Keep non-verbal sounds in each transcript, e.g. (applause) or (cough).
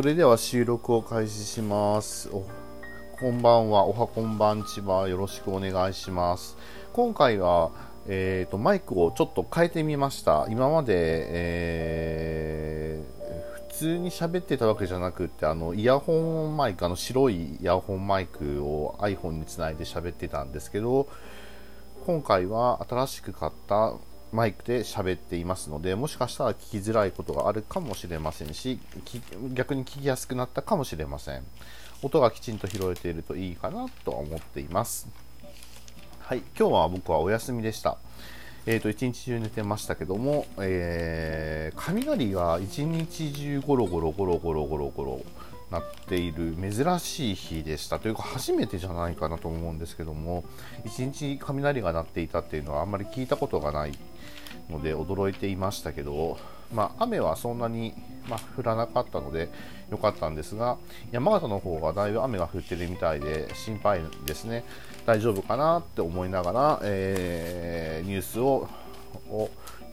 それでは収録を開始します。おこんばんは。おはこんばんちは。よろしくお願いします。今回はえーと、マイクをちょっと変えてみました。今まで、えー、普通に喋ってたわけじゃなくてあのイヤホンマイクあの白いイヤホンマイクを iPhone につないで喋ってたんですけど今回は新しく買ったマイクで喋っていますので、もしかしたら聞きづらいことがあるかもしれませんし、逆に聞きやすくなったかもしれません。音がきちんと拾えているといいかなと思っています。はい、今日は僕はお休みでした。えーと、一日中寝てましたけども、えー、雷が一日中ゴロゴロゴロゴロゴロゴロなっている珍しい日でした。というか初めてじゃないかなと思うんですけども一日雷が鳴っていたっていうのはあんまり聞いたことがないので驚いていましたけど、まあ、雨はそんなに、まあ、降らなかったので良かったんですが山形の方がだいぶ雨が降ってるみたいで心配ですね。大丈夫かなって思いながら、えー、ニュースを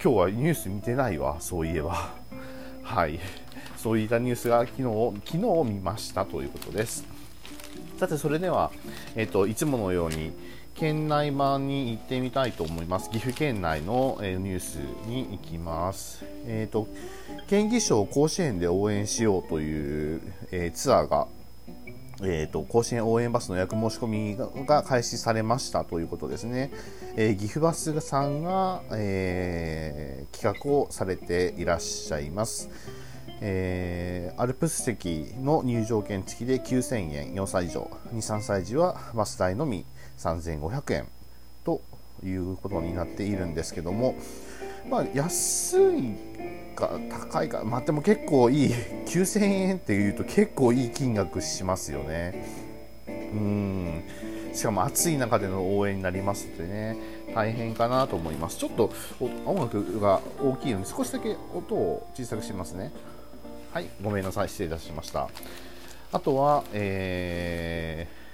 今日はニュース見てないわそういえば。はい。そういったニュースが昨日昨日見ましたということです。さて、それでは、えっ、と、いつものように、県内版に行ってみたいと思います。岐阜県内の、えニュースに行きます。えっ、と、県議賞甲子園で応援しようという、えツアーがえーと、甲子園応援バスの予約申し込みが開始されましたということですね、えー、岐阜バスさんが、えー、企画をされていらっしゃいます、えー、アルプス席の入場券付きで9000円4歳以上23歳児はバス代のみ3500円ということになっているんですけども、まあ、安いか高いか、まあ、でも結構いい (laughs) 9000円っていうと結構いい金額しますよね。うん。しかも暑い中での応援になりますのでね。大変かなと思います。ちょっと音楽が大きいので少しだけ音を小さくしますね。はいごめんなさい失礼いたしました。あとは、えー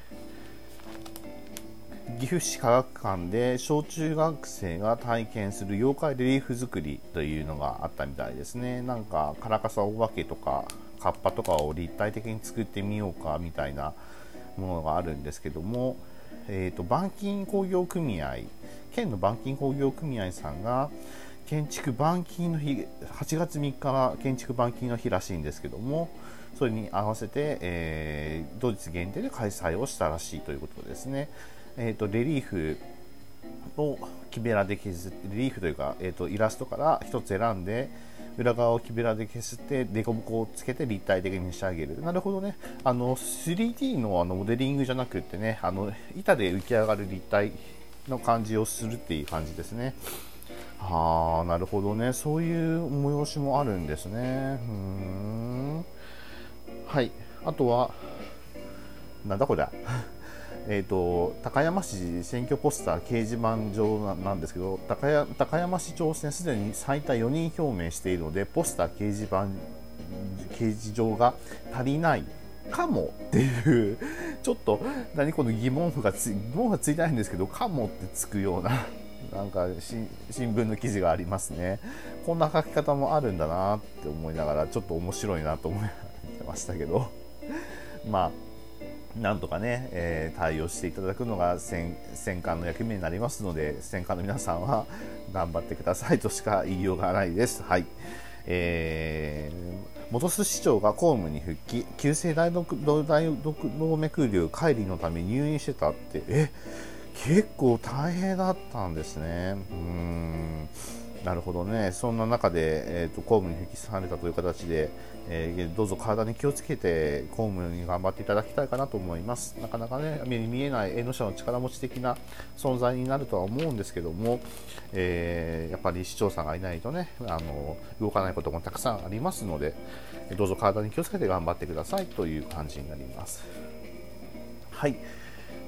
岐阜市科学館で小中学生が体験する妖怪レリーフ作りというのがあったみたいですね。なんかカラカサお化けとかカッパとかを立体的に作ってみようかみたいなものがあるんですけども、えーと、板金工業組合県の板金工業組合さんが建築板金の日8月3日が建築板金の日らしいんですけどもそれに合わせて、えー、同日限定で開催をしたらしいということですね。えーと、レリーフを木べらで削ってレリーフというか、えーと、イラストから1つ選んで裏側を木べらで削って凸凹をつけて立体的に仕上げるなるほどねあの 3D のあのモデリングじゃなくてねあの板で浮き上がる立体の感じをするっていう感じですね。はあなるほどね。そういう催しもあるんですね。うん。はい。あとはなんだこれ (laughs) えーと、高山市選挙ポスター掲示板上なんですけど高高山市長選すでに最多4人表明しているのでポスター掲示板掲示場が足りないかもっていうちょっと何この疑問符がつ疑問符がついてないんですけどかもってつくような (laughs) なんか新聞の記事がありますね。こんな書き方もあるんだなって思いながらちょっと面白いなと思ってましたけど。(laughs) まあなんとかね、えー、対応していただくのが戦艦の役目になりますので戦艦の皆さんは頑張ってくださいとしか言いようがないです。はい。えー、元栖市長が公務に復帰急性大動脈瘤解離のため入院してたってえ結構大変だったんですね。うんなるほどね、そんな中で、えーと、公務に復帰されたという形で、えー、どうぞ体に気をつけて公務に頑張っていただきたいかなと思います。なかなかね、目に見えない縁の下の力持ち的な存在になるとは思うんですけども、えー、やっぱり市長さんがいないとねあの、動かないこともたくさんありますので、どうぞ体に気をつけて頑張ってくださいという感じになります。はい、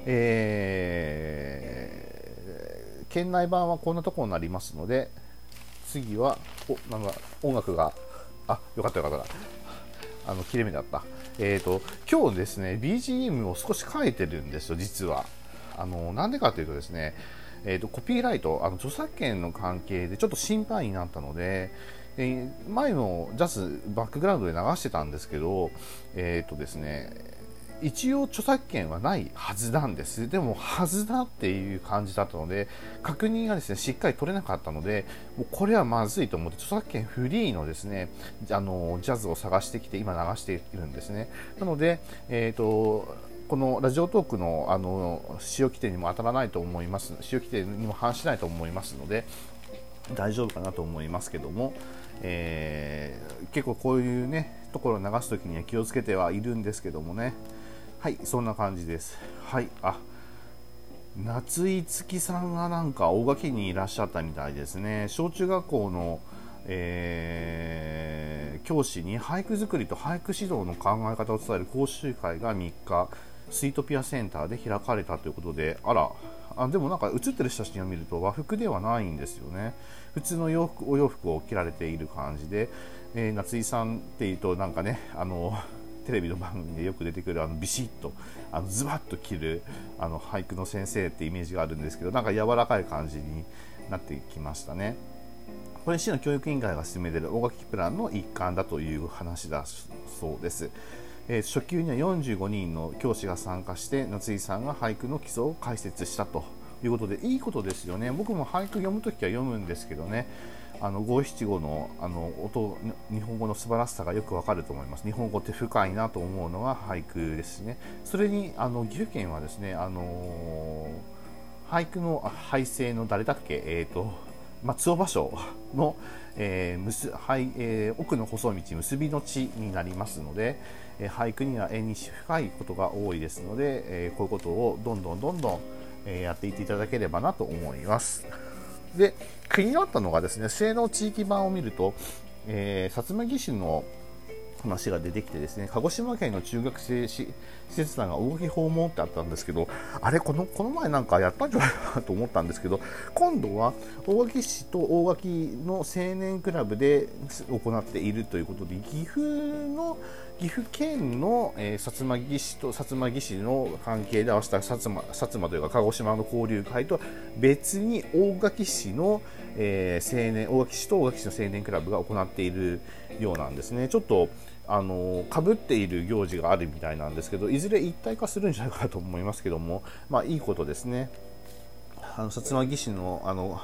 えー、県内版はこんなところになりますので、次は、お、なんか音楽が、あ、よかったよかった。あの、切れ目だった。えっ、ー、と、今日ですね、BGM を少し変えてるんですよ、実は。あの、なんでかというとですね、えーと、コピーライトあの著作権の関係でちょっと心配になったので、えー、前のジャズバックグラウンドで流してたんですけど、えっ、ー、とですね、一応著作権はないはずなんです。でもはずだっていう感じだったので確認がですねしっかり取れなかったのでもうこれはまずいと思って著作権フリーのですねあのジャズを探してきて今流しているんですね。なので、えーとこのラジオトークのあの使用規定にも当たらないと思います。使用規定にも反しないと思いますので大丈夫かなと思いますけども、えー、結構こういうねところを流す時には気をつけてはいるんですけどもね。はいそんな感じです。はいあ夏井月さんがなんか大垣にいらっしゃったみたいですね。小中学校の、えー、教師に俳句作りと俳句指導の考え方を伝える講習会が3日スイートピアセンターで開かれたということであらあでもなんか写ってる写真を見ると和服ではないんですよね。普通の洋服お洋服を着られている感じで、えー、夏井さんっていうとなんかねあのテレビの番組でよく出てくるあのビシッとあのズバッと着るあの俳句の先生ってイメージがあるんですけどなんか柔らかい感じになってきましたね。これ市の教育委員会が進めている大垣プランの一環だという話だそうです。えー、初級には45人の教師が参加して夏井さんが俳句の基礎を解説したということでいいことですよね僕も俳句読むときは読むんですけどねあの五七五のあの音日本語の素晴らしさがよくわかると思います。日本語って深いなと思うのが俳句ですね。それにあの岐阜県はですねあの俳句の俳声の誰だっけ？えっ、ー、と松尾芭蕉の、えーむすはいえー、奥の細道結びの地になりますので、えー、俳句には縁に深いことが多いですので、えー、こういうことをどんどんどんどん、えー、やっていっていただければなと思います。で気になったのがですね性能地域版を見ると、えー、薩摩義手の話が出てきてですね鹿児島県の中学生施設団が大垣訪問ってあったんですけどあれこのこの前なんかやったんじゃないかなと思ったんですけど今度は大垣市と大垣の青年クラブで行っているということで岐阜の岐阜県の、えー、薩摩義士と薩摩義士の関係で合わせた薩摩薩摩というか鹿児島の交流会とは別に大垣市の、えー、青年大垣市と大垣市の青年クラブが行っているようなんですね。ちょっとあの被っている行事があるみたいなんですけどいずれ一体化するんじゃないかなと思いますけども、まあ、いいことですね。あの薩摩義士のあの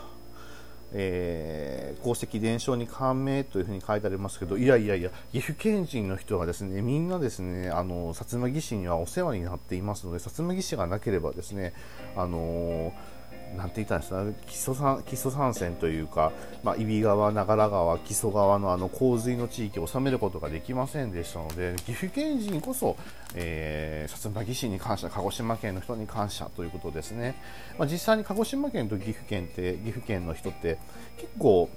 えー、功績伝承に感銘というふうに書いてありますけどいやいやいや岐阜県人の人がですねみんなですねあの薩摩義士にはお世話になっていますので薩摩義士がなければですねあのーなんて言ったんですか木曽山木曽山線というか、まあ、揖斐川、長良川、木曽川のあの洪水の地域を治めることができませんでしたので岐阜県人こそ、えー、薩摩義士に感謝鹿児島県の人に感謝ということですね、まあ、実際に鹿児島県と岐阜県って岐阜県の人って結構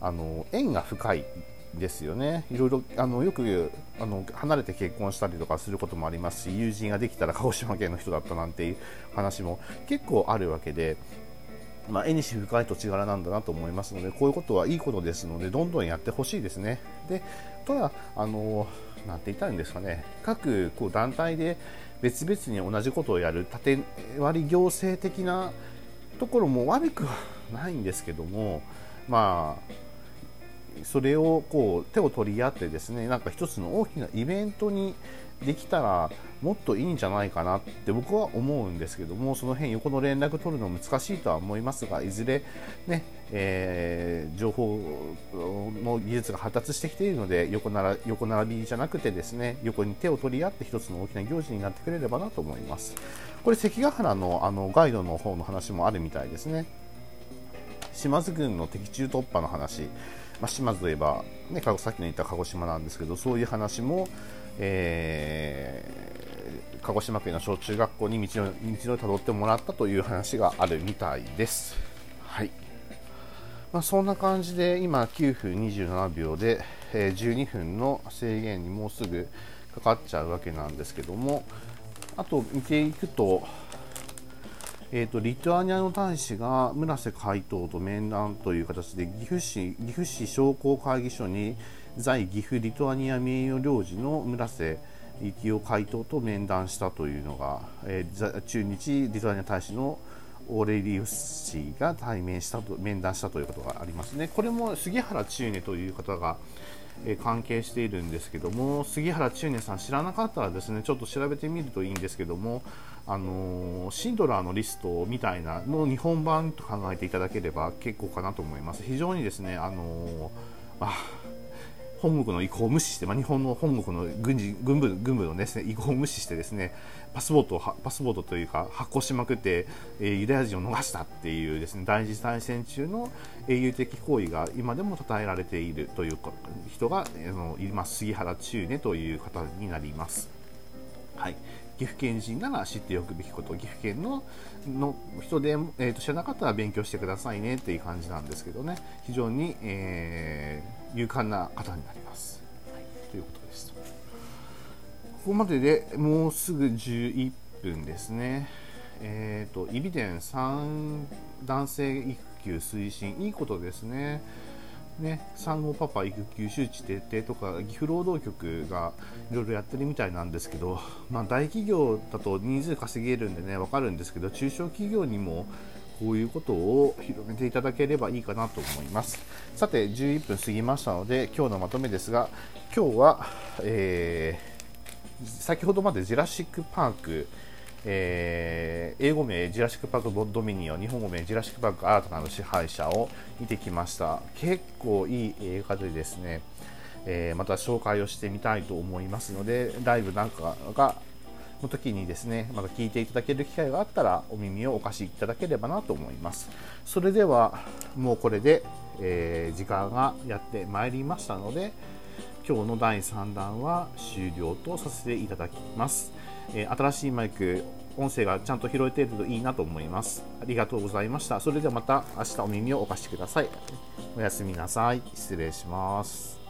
あの縁が深いですよね。いろいろあのよくあの離れて結婚したりとかすることもありますし友人ができたら鹿児島県の人だったなんていう話も結構あるわけでまあ、絵にし深い土地柄なんだなと思いますのでこういうことはいいことですのでどんどんやってほしいですね。でただあのなんて言ったらいいんですかね各こう団体で別々に同じことをやる縦割り行政的なところも悪くはないんですけどもまあそれをこう手を取り合ってですねなんか一つの大きなイベントにできたらもっといいんじゃないかなって僕は思うんですけどもその辺横の連絡取るの難しいとは思いますがいずれね、えー、情報の技術が発達してきているので横なら横並びじゃなくてですね横に手を取り合って一つの大きな行事になってくれればなと思います。これ関ヶ原のあのガイドの方の話もあるみたいですね。島津軍の敵中突破の話。まあ、島津といえば、ね、さっきの言った鹿児島なんですけどそういう話も、えー、鹿児島県の小中学校に道の道のたどってもらったという話があるみたいです。はいまあ、そんな感じで今9分27秒で、えー、12分の制限にもうすぐかかっちゃうわけなんですけどもあと見ていくとえーと、リトアニアの大使が村瀬海斗と面談という形で岐阜市岐阜市商工会議所に在岐阜リトアニア名誉領事の村瀬幸男会頭と面談したというのが、えー、駐日リトアニア大使のオーレリウス氏が対面したと面談したということがありますね。これも杉原千畝という方が、え関係しているんですけども杉原千畝さん知らなかったらですねちょっと調べてみるといいんですけどもあのシンドラーのリストみたいなの日本版と考えていただければ結構かなと思います。非常にですねあのあ本国の意向を無視して、まあ、日本の本国の軍事軍部軍部のです、ね、意向を無視してですねパスポートをパスポートというか発行しまくって、えー、ユダヤ人を逃したっていうですね第二次大戦中の英雄的行為が今でも称えられているという人が、えー、います杉原中根という方になります。はい岐阜県人なら知っておくべきこと岐阜県のの人で、えーと、知らなかったら勉強してくださいねっていう感じなんですけどね。非常に、えー、勇敢な方になります、はい、ということです。ここまででもうすぐ11分ですね。えっ、ー、とイビデン3男性育休推進いいことですねね、産後パパ育休周知徹底とか岐阜労働局がいろいろやってるみたいなんですけど、まあ、大企業だと人数稼げるんでね分かるんですけど中小企業にもこういうことを広めていただければいいかなと思います。さて11分過ぎましたので今日のまとめですが今日は、えー、先ほどまでジュラシック・パークえー、英語名ジュラシック・パーク・ドミニオン日本語名ジュラシック・パーク・新たなる支配者を見てきました。結構いい映画でですね、えー、また紹介をしてみたいと思いますのでライブなんかがの時にですねまた聞いていただける機会があったらお耳をお貸しいただければなと思います。それではもうこれで、えー、時間がやってまいりましたので今日の第3弾は終了とさせていただきます。え、新しいマイク、音声がちゃんと拾えているといいなと思います。ありがとうございました。それではまた明日お耳をお貸しください。おやすみなさい。失礼します。